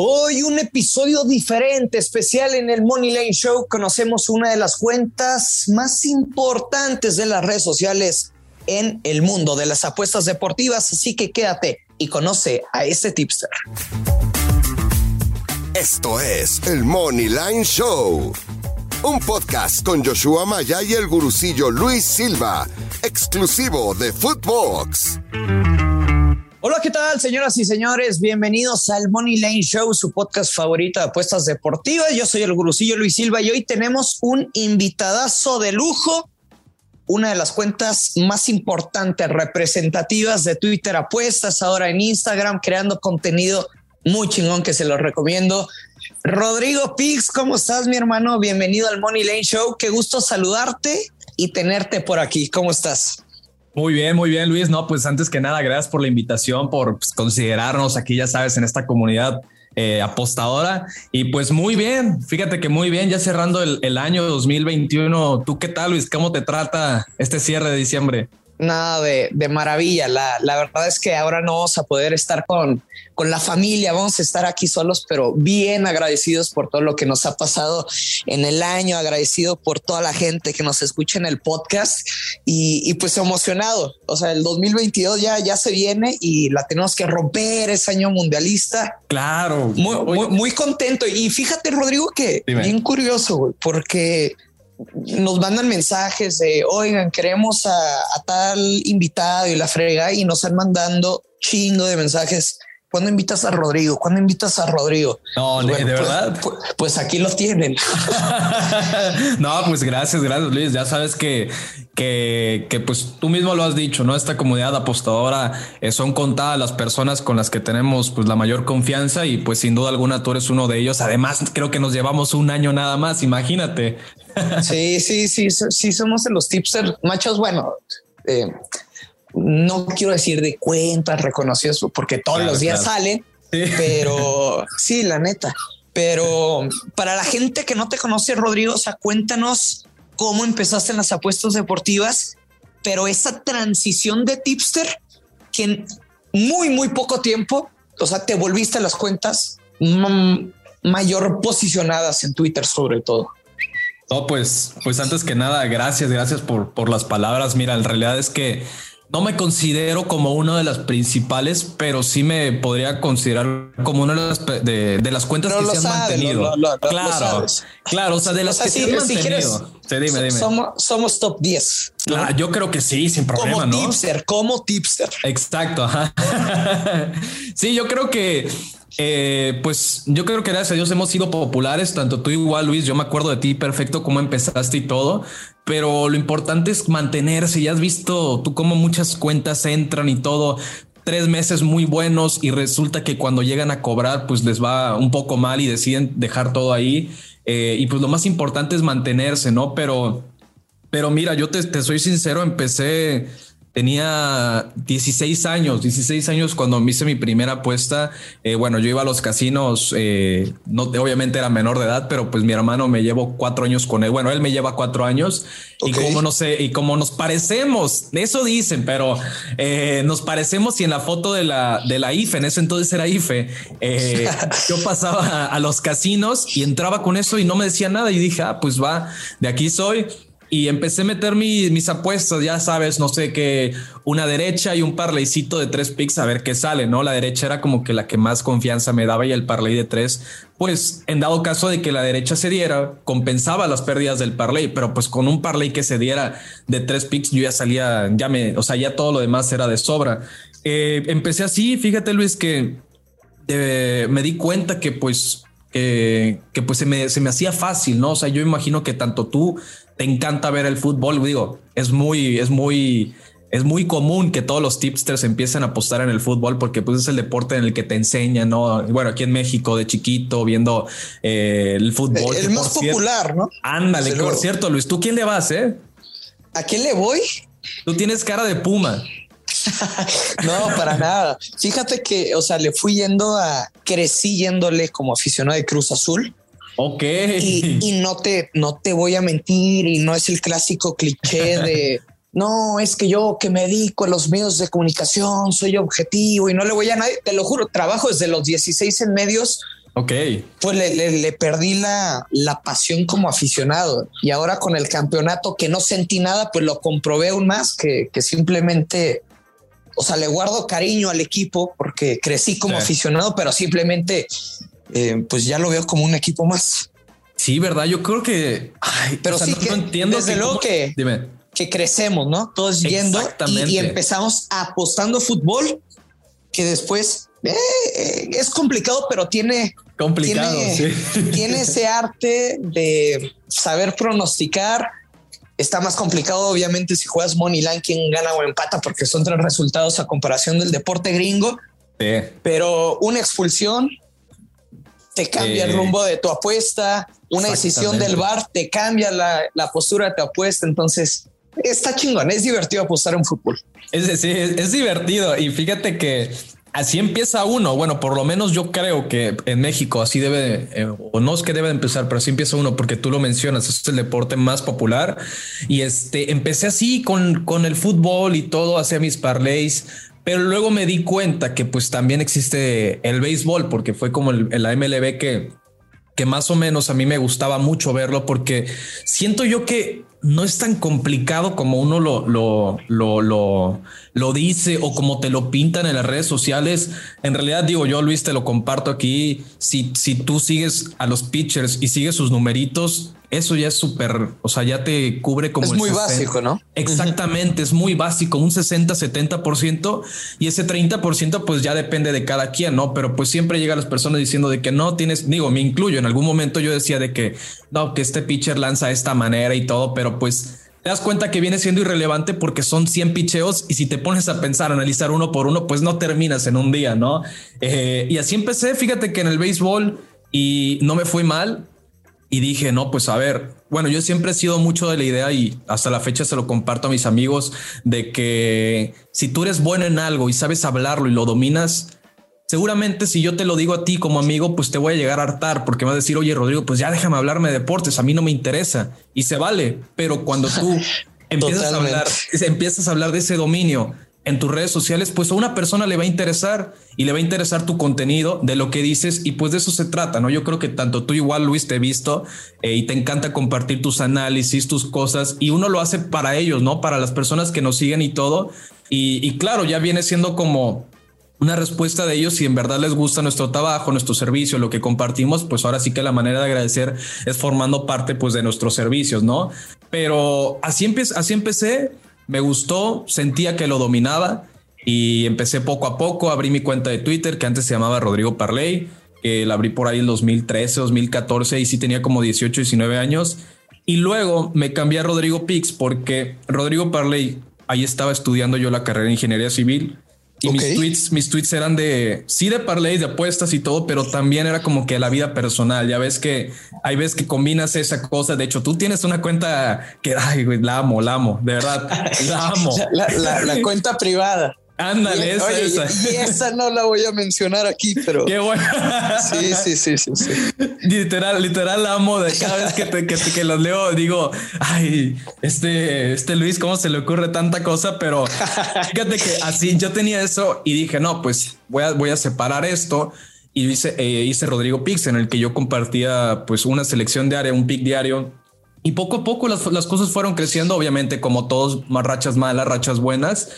Hoy un episodio diferente, especial en el Money Lane Show. Conocemos una de las cuentas más importantes de las redes sociales en el mundo de las apuestas deportivas. Así que quédate y conoce a este tipster. Esto es el Money Line Show, un podcast con Joshua Maya y el gurucillo Luis Silva, exclusivo de Footbox. ¿Qué tal, señoras y señores? Bienvenidos al Money Lane Show, su podcast favorito de apuestas deportivas. Yo soy el gurucillo Luis Silva y hoy tenemos un invitadazo de lujo, una de las cuentas más importantes, representativas de Twitter Apuestas, ahora en Instagram, creando contenido muy chingón que se los recomiendo. Rodrigo Pix, ¿cómo estás, mi hermano? Bienvenido al Money Lane Show. Qué gusto saludarte y tenerte por aquí. ¿Cómo estás? Muy bien, muy bien, Luis. No, pues antes que nada, gracias por la invitación, por pues, considerarnos aquí, ya sabes, en esta comunidad eh, apostadora. Y pues muy bien, fíjate que muy bien, ya cerrando el, el año 2021. ¿Tú qué tal, Luis? ¿Cómo te trata este cierre de diciembre? Nada de, de maravilla. La, la, verdad es que ahora no vamos a poder estar con, con la familia, vamos a estar aquí solos, pero bien agradecidos por todo lo que nos ha pasado en el año, agradecido por toda la gente que nos escucha en el podcast y, y pues emocionado. O sea, el 2022 ya, ya se viene y la tenemos que romper, ese año mundialista. Claro. Muy, muy, muy contento. Y fíjate, Rodrigo, que Dime. bien curioso, porque nos mandan mensajes de, oigan, queremos a, a, tal invitado y la frega y nos están mandando chingo de mensajes. ¿Cuándo invitas a Rodrigo? ¿Cuándo invitas a Rodrigo? No, bueno, de pues, verdad. Pues, pues, aquí lo tienen. no, pues gracias, gracias Luis. Ya sabes que, que, que, pues tú mismo lo has dicho, ¿no? Esta comunidad apostadora eh, son contadas las personas con las que tenemos pues la mayor confianza y pues sin duda alguna tú eres uno de ellos. Además, creo que nos llevamos un año nada más, imagínate. sí, sí, sí, sí, somos de los tipsters machos. Bueno, eh, no quiero decir de cuentas reconocidas porque todos claro, los días claro. salen, sí. pero sí, la neta. Pero para la gente que no te conoce, Rodrigo, o sea, cuéntanos cómo empezaste en las apuestas deportivas, pero esa transición de tipster que en muy, muy poco tiempo, o sea, te volviste a las cuentas mayor posicionadas en Twitter sobre todo. No, pues, pues antes que nada, gracias, gracias por, por las palabras. Mira, en realidad es que no me considero como una de las principales, pero sí me podría considerar como una de las, de, de las cuentas pero que se han mantenido. Lo, lo, lo, claro, claro, o sea, de las o sea, que si, se han si mantenido. quieres, sí, dime, dime. Somos, somos top 10. ¿no? Claro, yo creo que sí, sin problema, como ¿no? tipster, como tipster. Exacto. Ajá. sí, yo creo que eh, pues yo creo que gracias a Dios hemos sido populares, tanto tú igual, Luis. Yo me acuerdo de ti perfecto cómo empezaste y todo, pero lo importante es mantenerse. Ya has visto tú cómo muchas cuentas entran y todo. Tres meses muy buenos y resulta que cuando llegan a cobrar, pues les va un poco mal y deciden dejar todo ahí. Eh, y pues lo más importante es mantenerse, no? Pero, pero mira, yo te, te soy sincero, empecé tenía 16 años, 16 años cuando me hice mi primera apuesta. Eh, bueno, yo iba a los casinos, eh, no, obviamente era menor de edad, pero pues mi hermano me llevó cuatro años con él. Bueno, él me lleva cuatro años okay. y como no sé, y como nos parecemos, eso dicen, pero eh, nos parecemos y en la foto de la, de la IFE, en ese entonces era IFE, eh, yo pasaba a, a los casinos y entraba con eso y no me decía nada y dije, ah, pues va, de aquí soy y empecé a meter mi, mis apuestas, ya sabes, no sé qué, una derecha y un parleycito de tres picks a ver qué sale, ¿no? La derecha era como que la que más confianza me daba y el parley de tres, pues en dado caso de que la derecha se diera, compensaba las pérdidas del parley, pero pues con un parley que se diera de tres picks yo ya salía, ya me, o sea, ya todo lo demás era de sobra. Eh, empecé así, fíjate Luis, que eh, me di cuenta que pues que, que, pues se me, se me hacía fácil, ¿no? O sea, yo imagino que tanto tú te encanta ver el fútbol, digo, es muy, es muy, es muy común que todos los tipsters empiecen a apostar en el fútbol porque pues es el deporte en el que te enseñan, ¿no? Bueno, aquí en México de chiquito viendo eh, el fútbol. El, más popular, cierto, ¿no? Ándale, por cierto, Luis, ¿tú quién le vas, eh? ¿A quién le voy? Tú tienes cara de puma. no, para nada. Fíjate que, o sea, le fui yendo a, crecí yéndole como aficionado de Cruz Azul. Ok. Y, y, no te, no te voy a mentir y no es el clásico cliché de no, es que yo que me dedico a los medios de comunicación, soy objetivo y no le voy a nadie. Te lo juro, trabajo desde los 16 en medios Ok. Pues le, perdí la, la, pasión como aficionado y ahora con el campeonato que no sentí nada, pues lo comprobé aún más que, que simplemente, o sea, le guardo cariño al equipo porque crecí como aficionado, pero simplemente, eh, pues ya lo veo como un equipo más. Sí, verdad. Yo creo que, pero sí que, entiendo. Desde luego que, que crecemos, no todos yendo y, y empezamos apostando fútbol que después eh, es complicado, pero tiene complicado. Tiene, ese arte de saber pronosticar. Está más complicado, obviamente, si juegas Money Line, quien gana o empata, porque son tres resultados a comparación del deporte gringo. Pero una expulsión te cambia el rumbo de tu apuesta, una decisión del bar te cambia la, la postura de tu apuesta. Entonces, está chingón, es divertido apostar en fútbol. Es, sí, es, divertido. Y fíjate que así empieza uno. Bueno, por lo menos yo creo que en México así debe, eh, o no es que debe empezar, pero así empieza uno porque tú lo mencionas. Es el deporte más popular. Y este empecé así con, con el fútbol y todo, hacía mis parlays. Pero luego me di cuenta que pues también existe el béisbol, porque fue como el, el MLB que, que más o menos a mí me gustaba mucho verlo, porque siento yo que no es tan complicado como uno lo, lo, lo, lo, lo dice o como te lo pintan en las redes sociales. En realidad, digo yo, Luis, te lo comparto aquí. Si, si tú sigues a los pitchers y sigues sus numeritos, eso ya es súper, o sea, ya te cubre como... Es muy básico, ¿no? Exactamente, es muy básico, un 60, 70% y ese 30% pues ya depende de cada quien, ¿no? Pero pues siempre llegan las personas diciendo de que no tienes, digo, me incluyo, en algún momento yo decía de que no, que este pitcher lanza de esta manera y todo, pero pues te das cuenta que viene siendo irrelevante porque son 100 picheos y si te pones a pensar, analizar uno por uno, pues no terminas en un día, ¿no? Eh, y así empecé, fíjate que en el béisbol y no me fui mal, y dije, no, pues a ver, bueno, yo siempre he sido mucho de la idea y hasta la fecha se lo comparto a mis amigos de que si tú eres bueno en algo y sabes hablarlo y lo dominas, seguramente si yo te lo digo a ti como amigo, pues te voy a llegar a hartar porque me vas a decir, oye, Rodrigo, pues ya déjame hablarme de deportes, a mí no me interesa y se vale, pero cuando tú empiezas a hablar, empiezas a hablar de ese dominio en tus redes sociales, pues a una persona le va a interesar y le va a interesar tu contenido de lo que dices y pues de eso se trata, ¿no? Yo creo que tanto tú igual, Luis, te he visto eh, y te encanta compartir tus análisis, tus cosas y uno lo hace para ellos, ¿no? Para las personas que nos siguen y todo. Y, claro, ya viene siendo como una respuesta de ellos si en verdad les gusta nuestro trabajo, nuestro servicio, lo que compartimos, pues ahora sí que la manera de agradecer es formando parte pues de nuestros servicios, ¿no? Pero así, así empecé me gustó, sentía que lo dominaba y empecé poco a poco, abrí mi cuenta de Twitter que antes se llamaba Rodrigo Parley, que la abrí por ahí en 2013, 2014 y sí tenía como 18, 19 años. Y luego me cambié a Rodrigo Pix porque Rodrigo Parley, ahí estaba estudiando yo la carrera de ingeniería civil y mis tweets, mis tweets eran de sí de parlay, de apuestas y todo, pero también era como que la vida personal. Ya ves que hay veces que combinas esa cosa. De hecho, tú tienes una cuenta que ay, la amo, la amo, de verdad, la amo. la cuenta privada. Ándale, esa, esa. Y, esa no la voy a mencionar aquí, pero. Qué bueno. Sí, sí, sí, sí, sí. Literal, literal amo de cada vez que, te, que, que, los leo, digo, ay, este, este Luis, ¿cómo se le ocurre tanta cosa? Pero fíjate que así yo tenía eso y dije, no, pues voy a, voy a separar esto. Y hice, eh, hice Rodrigo Pix, en el que yo compartía pues una selección diaria, un pic diario. Y poco a poco las, las cosas fueron creciendo, obviamente, como todos, más rachas malas, rachas buenas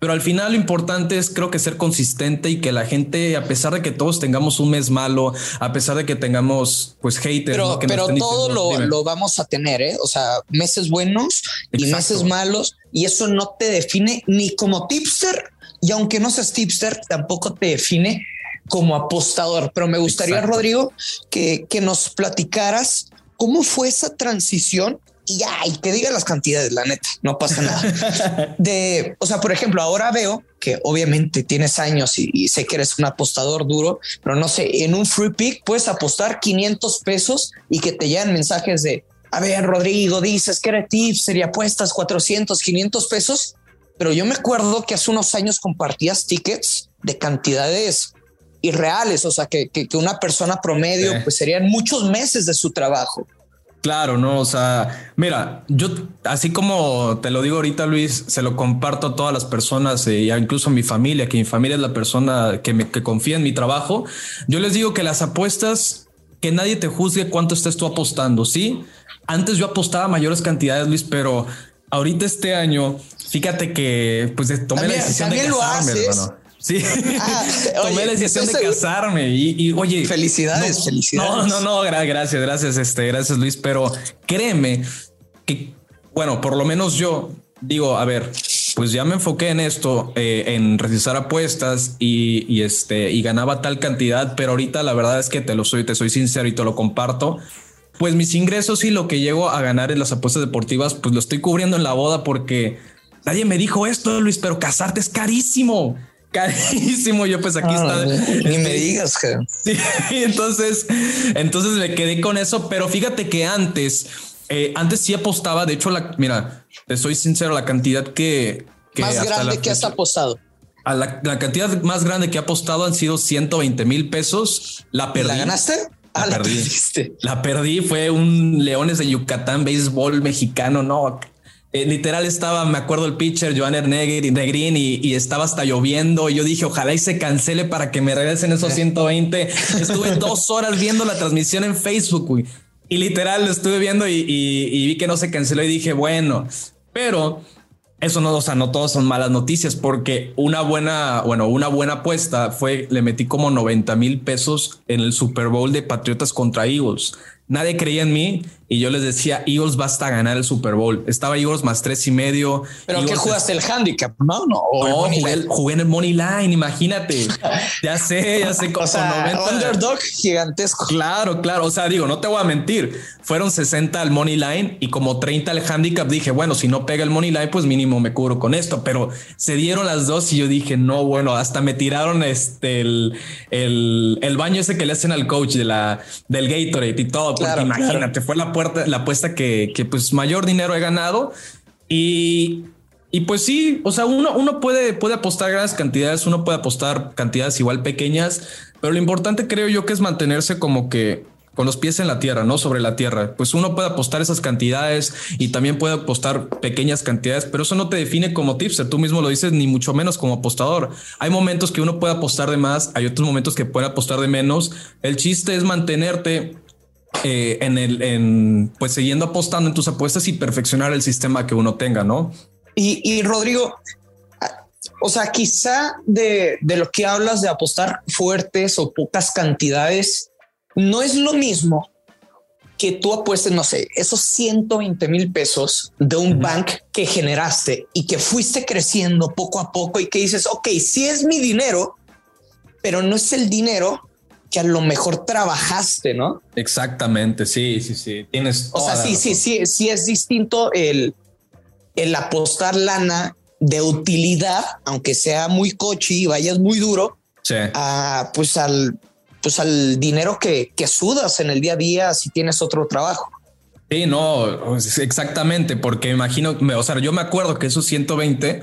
pero al final lo importante es creo que ser consistente y que la gente, a pesar de que todos tengamos un mes malo, a pesar de que tengamos pues haters. Pero, pero todo lo, lo, vamos a tener, ¿eh? o sea, meses buenos y meses malos y eso no te define ni como tipster y aunque no seas tipster, tampoco te define como apostador. Pero me gustaría, Rodrigo, que, que nos platicaras cómo fue esa transición y ya, y que diga las cantidades, la neta, no pasa nada. De, o sea, por ejemplo, ahora veo que obviamente tienes años y, sé que eres un apostador duro, pero no sé, en un free pick puedes apostar 500 pesos y que te llegan mensajes de, a ver, Rodrigo, dices que eres tips, sería apuestas 400, 500 pesos, pero yo me acuerdo que hace unos años compartías tickets de cantidades irreales, o sea, que, que, una persona promedio, pues serían muchos meses de su trabajo. Claro, no, o sea, mira, yo así como te lo digo ahorita, Luis, se lo comparto a todas las personas, e incluso a mi familia, que mi familia es la persona que me que confía en mi trabajo. Yo les digo que las apuestas, que nadie te juzgue cuánto estés tú apostando. Sí, antes yo apostaba mayores cantidades, Luis, pero ahorita este año, fíjate que pues tomé la decisión de casarme, hermano. Sí, ah, tomé la decisión de casarme y, oye, felicidades, felicidades. No, no, no, gracias, gracias, este, gracias Luis, pero créeme que, bueno, por lo menos yo digo, a ver, pues ya me enfoqué en esto, eh, en realizar apuestas y, y, este, y ganaba tal cantidad, pero ahorita la verdad es que te lo soy, te soy sincero y te lo comparto. Pues mis ingresos y lo que llego a ganar en las apuestas deportivas, pues lo estoy cubriendo en la boda porque nadie me dijo esto, Luis, pero casarte es carísimo carísimo. Yo pues aquí está. Ni me digas que. Sí, entonces, entonces me quedé con eso, pero fíjate que antes, eh, antes sí apostaba. De hecho, la, mira, te soy sincero, la cantidad que, más grande que has apostado. A la, cantidad más grande que he apostado han sido 120 mil pesos. La perdí. ¿La ganaste? La, ah, perdí. La perdí. Fue un Leones de Yucatán, béisbol mexicano. No, eh, literal estaba, me acuerdo el pitcher, Joan Negrin, y, y estaba hasta lloviendo. Y yo dije, ojalá y se cancele para que me regresen esos 120. Estuve dos horas viendo la transmisión en Facebook, Y literal lo estuve viendo y, y, vi que no se canceló y dije, bueno, pero eso no, o sea, no todos son malas noticias porque una buena, bueno, una buena apuesta fue, le metí como 90 mil pesos en el Super Bowl de Patriotas contra Eagles. Nadie creía en mí y yo les decía, Eagles basta a ganar el Super Bowl. Estaba Eagles más tres y medio. Pero ¿qué jugaste el handicap? No, no. jugué, en el money line, imagínate. ya sé, ya sé. o sea, underdog gigantesco. Claro, claro. O sea, digo, no te voy a mentir. Fueron 60 al money line y como 30 al handicap. Dije, bueno, si no pega el money line, pues mínimo me cubro con esto. Pero se dieron las dos y yo dije, no, bueno, hasta me tiraron este el, el, baño ese que le hacen al coach de la del Gatorade y todo. Porque imagínate, fue la la apuesta que, pues mayor dinero he ganado. Y, y pues sí, o sea, uno, uno puede, puede apostar grandes cantidades, uno puede apostar cantidades igual pequeñas, pero lo importante creo yo que es mantenerse como que con los pies en la tierra, no sobre la tierra. Pues uno puede apostar esas cantidades y también puede apostar pequeñas cantidades, pero eso no te define como tipster. Tú mismo lo dices, ni mucho menos como apostador. Hay momentos que uno puede apostar de más, hay otros momentos que puede apostar de menos. El chiste es mantenerte eh, en el, en, pues siguiendo apostando en tus apuestas y perfeccionar el sistema que uno tenga, ¿no? Y, Rodrigo, o sea, quizá de, de, lo que hablas de apostar fuertes o pocas cantidades, no es lo mismo que tú apuestes, no sé, esos 120 mil pesos de un bank que generaste y que fuiste creciendo poco a poco y que dices, ok, sí es mi dinero, pero no es el dinero que a lo mejor trabajaste, ¿no? Exactamente, sí, sí, sí. Tienes. O sea, sí, sí, sí, sí es distinto el, el apostar lana de utilidad, aunque sea muy cochi y vayas muy duro, a, pues al pues al dinero que, que sudas en el día a día si tienes otro trabajo. Sí, no, exactamente, porque imagino, o sea, yo me acuerdo que esos 120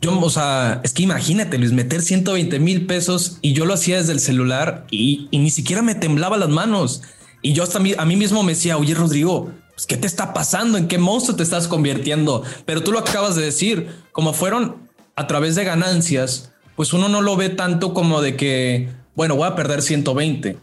yo, o sea, es que imagínate, Luis, meter 120 mil pesos y yo lo hacía desde el celular y, ni siquiera me temblaba las manos. Y yo hasta a mí, a mí mismo me decía, oye, Rodrigo, pues, ¿qué te está pasando? ¿En qué monstruo te estás convirtiendo? Pero tú lo acabas de decir, como fueron a través de ganancias, pues uno no lo ve tanto como de que, bueno, voy a perder 120.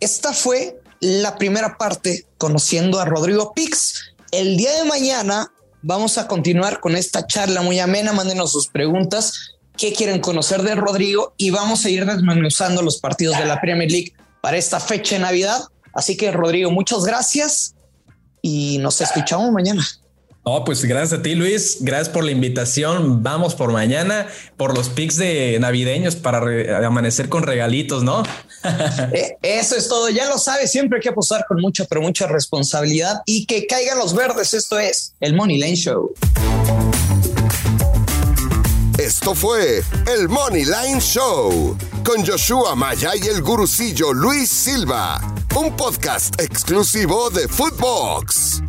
Esta fue la primera parte conociendo a Rodrigo Pix el día de mañana vamos a continuar con esta charla muy amena. Mándenos sus preguntas. ¿Qué quieren conocer de Rodrigo? Y vamos a ir desmenuzando los partidos de la Premier League para esta fecha de Navidad. Así que, Rodrigo, muchas gracias y nos escuchamos mañana. No, pues gracias a ti, Luis. Gracias por la invitación. Vamos por mañana, por los pics de navideños para amanecer con regalitos, ¿no? Eh, eso es todo. Ya lo sabes, siempre hay que apostar con mucha, pero mucha responsabilidad y que caigan los verdes. Esto es el Money Line Show. Esto fue el Money Line Show con Joshua Maya y el gurucillo Luis Silva, un podcast exclusivo de Footbox.